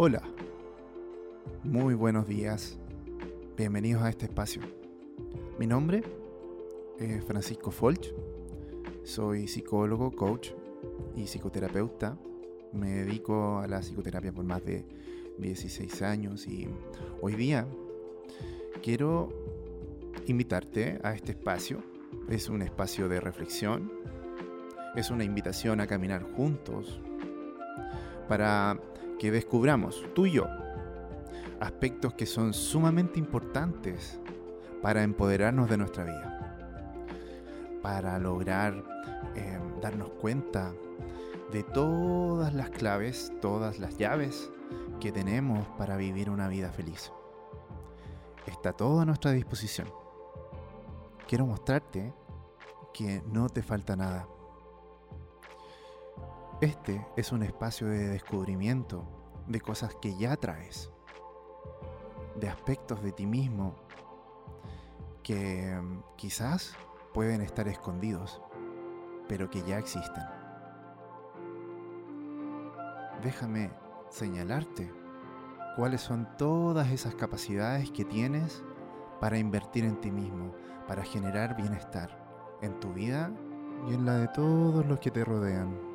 Hola, muy buenos días, bienvenidos a este espacio. Mi nombre es Francisco Folch, soy psicólogo, coach y psicoterapeuta. Me dedico a la psicoterapia por más de 16 años y hoy día quiero invitarte a este espacio. Es un espacio de reflexión, es una invitación a caminar juntos para que descubramos, tú y yo, aspectos que son sumamente importantes para empoderarnos de nuestra vida, para lograr eh, darnos cuenta de todas las claves, todas las llaves que tenemos para vivir una vida feliz. Está todo a nuestra disposición. Quiero mostrarte que no te falta nada este es un espacio de descubrimiento de cosas que ya traes, de aspectos de ti mismo que mm, quizás pueden estar escondidos, pero que ya existen. Déjame señalarte cuáles son todas esas capacidades que tienes para invertir en ti mismo, para generar bienestar en tu vida y en la de todos los que te rodean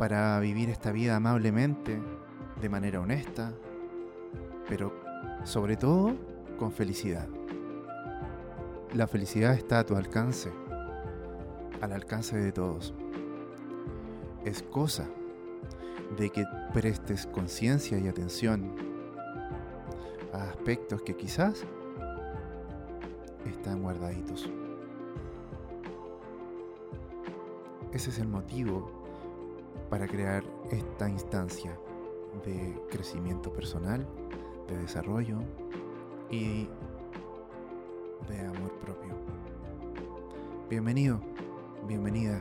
para vivir esta vida amablemente, de manera honesta, pero sobre todo con felicidad. La felicidad está a tu alcance, al alcance de todos. Es cosa de que prestes conciencia y atención a aspectos que quizás están guardaditos. Ese es el motivo para crear esta instancia de crecimiento personal, de desarrollo y de amor propio. Bienvenido, bienvenida.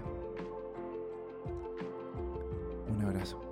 Un abrazo.